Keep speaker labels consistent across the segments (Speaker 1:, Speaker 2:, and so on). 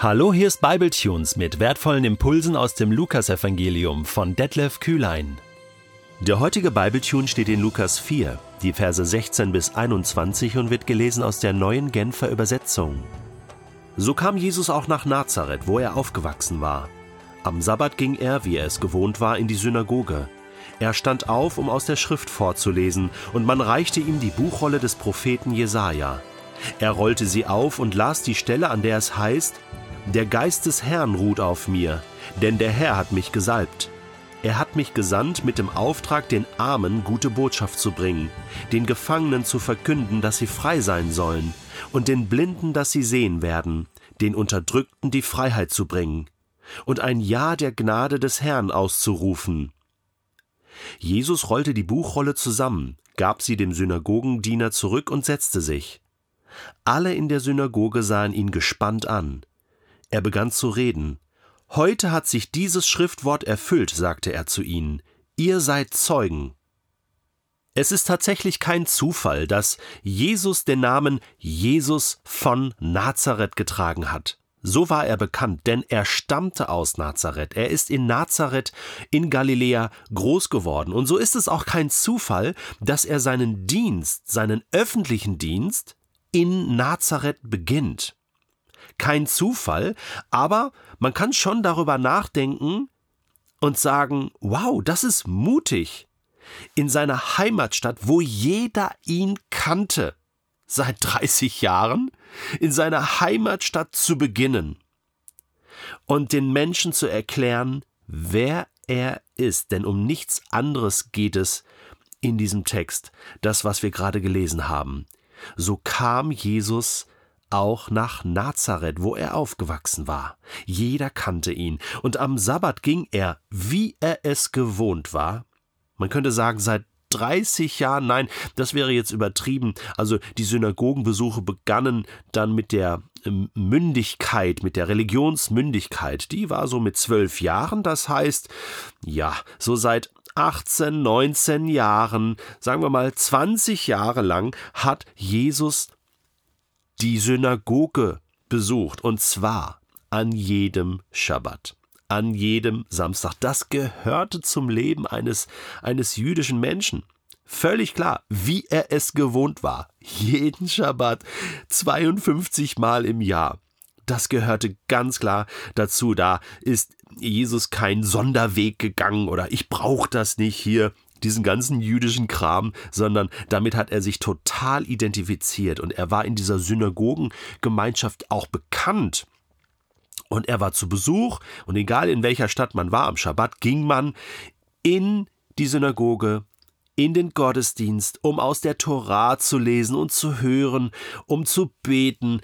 Speaker 1: Hallo, hier ist Bibletunes mit wertvollen Impulsen aus dem Lukasevangelium von Detlef Kühlein. Der heutige Bibletune steht in Lukas 4, die Verse 16 bis 21 und wird gelesen aus der neuen Genfer Übersetzung. So kam Jesus auch nach Nazareth, wo er aufgewachsen war. Am Sabbat ging er, wie er es gewohnt war, in die Synagoge. Er stand auf, um aus der Schrift vorzulesen, und man reichte ihm die Buchrolle des Propheten Jesaja. Er rollte sie auf und las die Stelle, an der es heißt: der Geist des Herrn ruht auf mir, denn der Herr hat mich gesalbt. Er hat mich gesandt mit dem Auftrag, den Armen gute Botschaft zu bringen, den Gefangenen zu verkünden, dass sie frei sein sollen, und den Blinden, dass sie sehen werden, den Unterdrückten die Freiheit zu bringen, und ein Ja der Gnade des Herrn auszurufen. Jesus rollte die Buchrolle zusammen, gab sie dem Synagogendiener zurück und setzte sich. Alle in der Synagoge sahen ihn gespannt an. Er begann zu reden. Heute hat sich dieses Schriftwort erfüllt, sagte er zu ihnen. Ihr seid Zeugen. Es ist tatsächlich kein Zufall, dass Jesus den Namen Jesus von Nazareth getragen hat. So war er bekannt, denn er stammte aus Nazareth. Er ist in Nazareth in Galiläa groß geworden. Und so ist es auch kein Zufall, dass er seinen Dienst, seinen öffentlichen Dienst in Nazareth beginnt kein Zufall, aber man kann schon darüber nachdenken und sagen, wow, das ist mutig. In seiner Heimatstadt, wo jeder ihn kannte, seit 30 Jahren, in seiner Heimatstadt zu beginnen und den Menschen zu erklären, wer er ist, denn um nichts anderes geht es in diesem Text, das, was wir gerade gelesen haben. So kam Jesus auch nach Nazareth, wo er aufgewachsen war. Jeder kannte ihn, und am Sabbat ging er, wie er es gewohnt war. Man könnte sagen, seit 30 Jahren, nein, das wäre jetzt übertrieben. Also die Synagogenbesuche begannen dann mit der ähm, Mündigkeit, mit der Religionsmündigkeit. Die war so mit zwölf Jahren, das heißt, ja, so seit 18, 19 Jahren, sagen wir mal 20 Jahre lang, hat Jesus die Synagoge besucht, und zwar an jedem Schabbat an jedem Samstag. Das gehörte zum Leben eines, eines jüdischen Menschen. Völlig klar, wie er es gewohnt war. Jeden Schabbat 52 Mal im Jahr. Das gehörte ganz klar dazu. Da ist Jesus kein Sonderweg gegangen oder ich brauche das nicht hier diesen ganzen jüdischen Kram, sondern damit hat er sich total identifiziert und er war in dieser Synagogengemeinschaft auch bekannt. Und er war zu Besuch und egal in welcher Stadt man war am Schabbat, ging man in die Synagoge, in den Gottesdienst, um aus der Torah zu lesen und zu hören, um zu beten,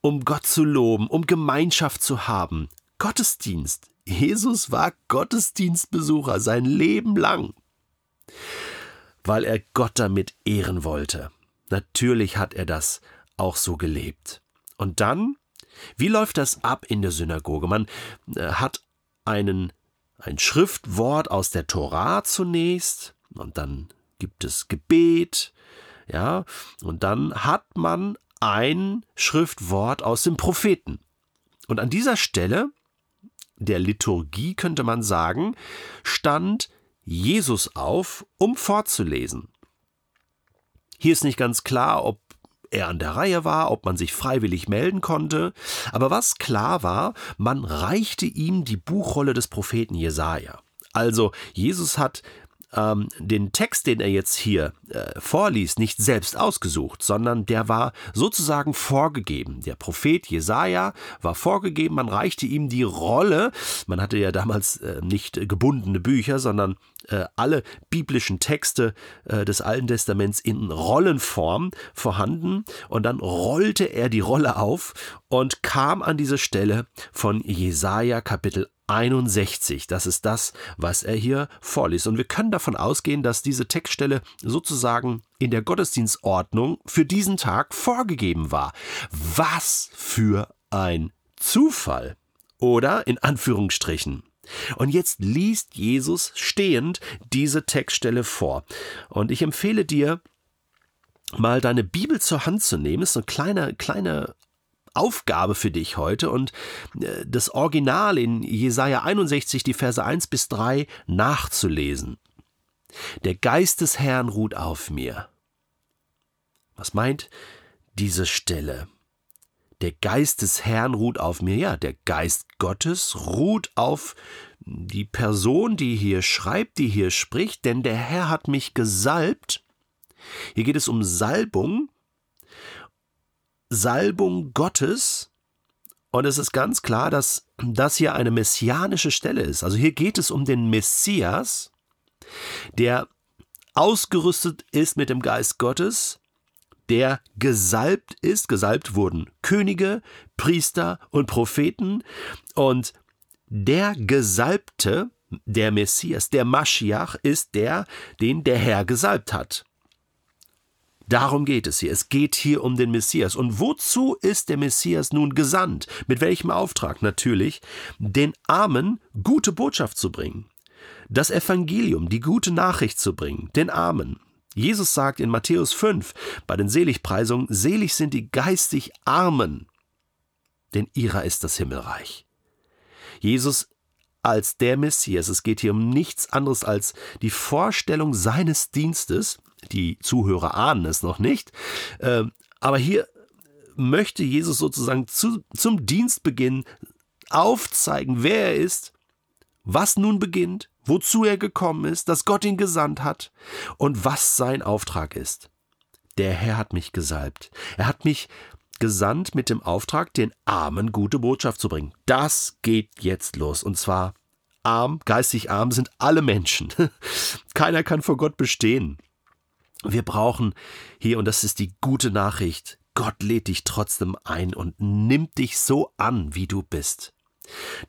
Speaker 1: um Gott zu loben, um Gemeinschaft zu haben. Gottesdienst. Jesus war Gottesdienstbesucher sein Leben lang weil er Gott damit ehren wollte. Natürlich hat er das auch so gelebt. Und dann, wie läuft das ab in der Synagoge? Man äh, hat einen, ein Schriftwort aus der Torah zunächst und dann gibt es Gebet, ja, und dann hat man ein Schriftwort aus dem Propheten. Und an dieser Stelle der Liturgie könnte man sagen, stand Jesus auf, um vorzulesen. Hier ist nicht ganz klar, ob er an der Reihe war, ob man sich freiwillig melden konnte, aber was klar war, man reichte ihm die Buchrolle des Propheten Jesaja. Also Jesus hat ähm, den Text, den er jetzt hier äh, vorliest, nicht selbst ausgesucht, sondern der war sozusagen vorgegeben. Der Prophet Jesaja war vorgegeben, man reichte ihm die Rolle. Man hatte ja damals äh, nicht gebundene Bücher, sondern äh, alle biblischen Texte äh, des Alten Testaments in Rollenform vorhanden und dann rollte er die Rolle auf und kam an diese Stelle von Jesaja Kapitel 61. Das ist das, was er hier vorliest. Und wir können davon ausgehen, dass diese Textstelle sozusagen in der Gottesdienstordnung für diesen Tag vorgegeben war. Was für ein Zufall! Oder in Anführungsstrichen. Und jetzt liest Jesus stehend diese Textstelle vor. Und ich empfehle dir, mal deine Bibel zur Hand zu nehmen. Ist eine kleine, kleine Aufgabe für dich heute und äh, das Original in Jesaja 61, die Verse 1 bis 3 nachzulesen. Der Geist des Herrn ruht auf mir. Was meint diese Stelle? Der Geist des Herrn ruht auf mir. Ja, der Geist Gottes ruht auf die Person, die hier schreibt, die hier spricht, denn der Herr hat mich gesalbt. Hier geht es um Salbung. Salbung Gottes. Und es ist ganz klar, dass das hier eine messianische Stelle ist. Also hier geht es um den Messias, der ausgerüstet ist mit dem Geist Gottes, der gesalbt ist, gesalbt wurden Könige, Priester und Propheten und der Gesalbte, der Messias, der Maschiach ist der, den der Herr gesalbt hat. Darum geht es hier. Es geht hier um den Messias. Und wozu ist der Messias nun gesandt? Mit welchem Auftrag? Natürlich, den Armen gute Botschaft zu bringen. Das Evangelium, die gute Nachricht zu bringen, den Armen. Jesus sagt in Matthäus 5 bei den Seligpreisungen, selig sind die geistig Armen, denn ihrer ist das Himmelreich. Jesus als der Messias, es geht hier um nichts anderes als die Vorstellung seines Dienstes, die Zuhörer ahnen es noch nicht, äh, aber hier möchte Jesus sozusagen zu, zum Dienstbeginn aufzeigen, wer er ist, was nun beginnt, wozu er gekommen ist, dass Gott ihn gesandt hat und was sein Auftrag ist. Der Herr hat mich gesalbt. Er hat mich gesandt mit dem Auftrag, den Armen gute Botschaft zu bringen. Das geht jetzt los. Und zwar arm, geistig arm sind alle Menschen. Keiner kann vor Gott bestehen. Wir brauchen hier, und das ist die gute Nachricht, Gott lädt dich trotzdem ein und nimmt dich so an, wie du bist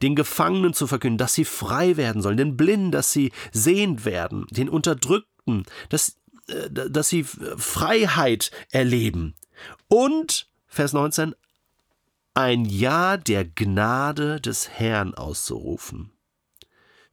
Speaker 1: den Gefangenen zu verkünden, dass sie frei werden sollen, den Blinden, dass sie sehend werden, den Unterdrückten, dass, äh, dass sie Freiheit erleben. Und, Vers 19, ein Ja der Gnade des Herrn auszurufen.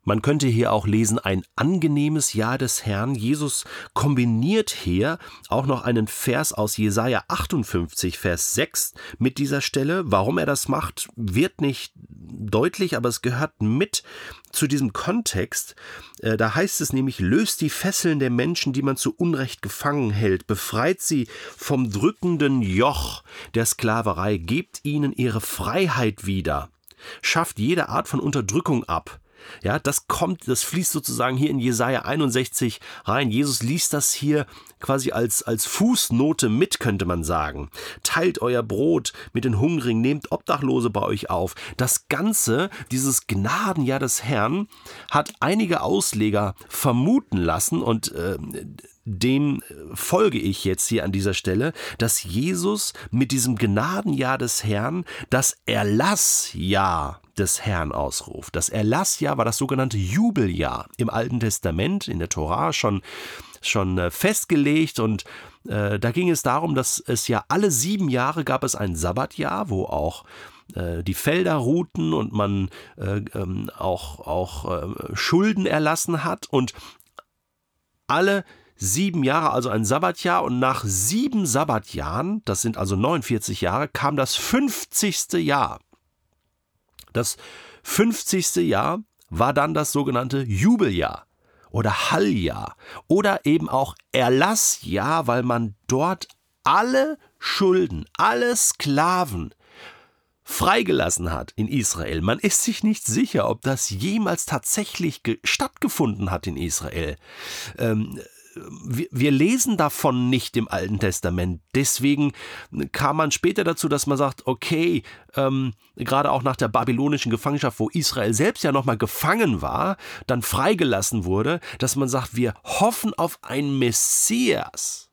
Speaker 1: Man könnte hier auch lesen, ein angenehmes Ja des Herrn. Jesus kombiniert hier auch noch einen Vers aus Jesaja 58, Vers 6 mit dieser Stelle. Warum er das macht, wird nicht deutlich, aber es gehört mit zu diesem Kontext. Äh, da heißt es nämlich, löst die Fesseln der Menschen, die man zu Unrecht gefangen hält, befreit sie vom drückenden Joch der Sklaverei, gebt ihnen ihre Freiheit wieder, schafft jede Art von Unterdrückung ab. Ja, das kommt, das fließt sozusagen hier in Jesaja 61 rein. Jesus liest das hier quasi als, als Fußnote mit, könnte man sagen. Teilt euer Brot mit den Hungrigen, nehmt Obdachlose bei euch auf. Das Ganze, dieses Gnadenjahr des Herrn, hat einige Ausleger vermuten lassen und äh, dem folge ich jetzt hier an dieser Stelle, dass Jesus mit diesem Gnadenjahr des Herrn das Erlassjahr des Herrn ausruft. Das Erlassjahr war das sogenannte Jubeljahr im Alten Testament, in der Tora schon, schon äh, festgelegt und äh, da ging es darum, dass es ja alle sieben Jahre gab es ein Sabbatjahr, wo auch äh, die Felder ruhten und man äh, ähm, auch, auch äh, Schulden erlassen hat und alle sieben Jahre, also ein Sabbatjahr, und nach sieben Sabbatjahren, das sind also 49 Jahre, kam das 50. Jahr. Das 50. Jahr war dann das sogenannte Jubeljahr oder Halljahr oder eben auch Erlassjahr, weil man dort alle Schulden, alle Sklaven freigelassen hat in Israel. Man ist sich nicht sicher, ob das jemals tatsächlich stattgefunden hat in Israel. Ähm, wir, wir lesen davon nicht im Alten Testament. Deswegen kam man später dazu, dass man sagt, okay, ähm, gerade auch nach der babylonischen Gefangenschaft, wo Israel selbst ja nochmal gefangen war, dann freigelassen wurde, dass man sagt, wir hoffen auf einen Messias,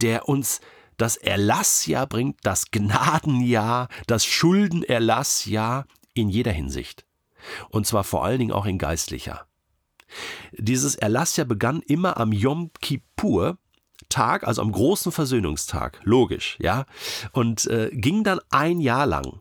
Speaker 1: der uns das Erlassjahr bringt, das Gnadenjahr, das Schuldenerlassjahr in jeder Hinsicht. Und zwar vor allen Dingen auch in geistlicher. Dieses Erlassjahr begann immer am Yom Kippur, Tag, also am großen Versöhnungstag, logisch, ja, und äh, ging dann ein Jahr lang.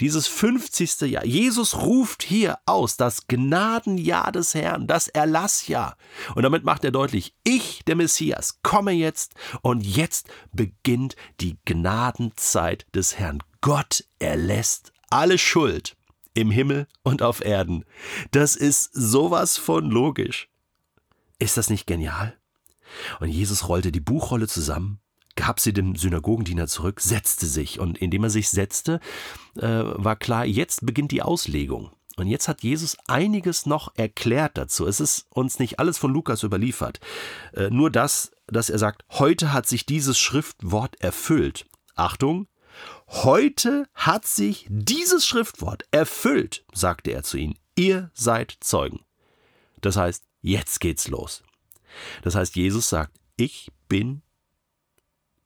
Speaker 1: Dieses 50. Jahr. Jesus ruft hier aus das Gnadenjahr des Herrn, das Erlassjahr. Und damit macht er deutlich, ich, der Messias, komme jetzt und jetzt beginnt die Gnadenzeit des Herrn. Gott erlässt alle Schuld im Himmel und auf Erden. Das ist sowas von logisch. Ist das nicht genial? Und Jesus rollte die Buchrolle zusammen, gab sie dem Synagogendiener zurück, setzte sich und indem er sich setzte, äh, war klar, jetzt beginnt die Auslegung. Und jetzt hat Jesus einiges noch erklärt dazu. Es ist uns nicht alles von Lukas überliefert. Äh, nur das, dass er sagt, heute hat sich dieses Schriftwort erfüllt. Achtung, heute hat sich dieses Schriftwort erfüllt, sagte er zu ihnen. Ihr seid Zeugen. Das heißt, jetzt geht's los. Das heißt, Jesus sagt, ich bin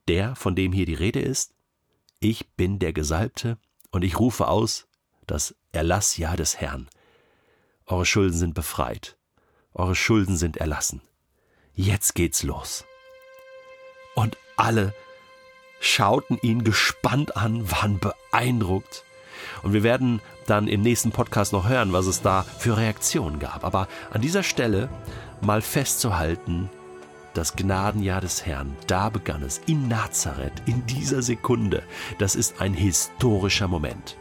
Speaker 1: der, von dem hier die Rede ist. Ich bin der Gesalbte und ich rufe aus, das Erlassjahr des Herrn. Eure Schulden sind befreit. Eure Schulden sind erlassen. Jetzt geht's los. Und alle schauten ihn gespannt an, waren beeindruckt. Und wir werden dann im nächsten Podcast noch hören, was es da für Reaktionen gab. Aber an dieser Stelle mal festzuhalten, das Gnadenjahr des Herrn, da begann es in Nazareth, in dieser Sekunde. Das ist ein historischer Moment.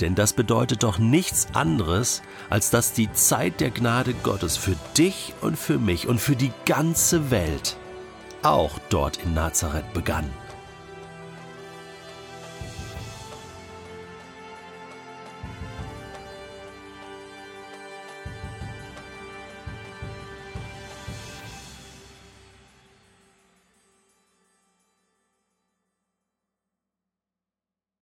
Speaker 1: Denn das bedeutet doch nichts anderes, als dass die Zeit der Gnade Gottes für dich und für mich und für die ganze Welt auch dort in Nazareth begann.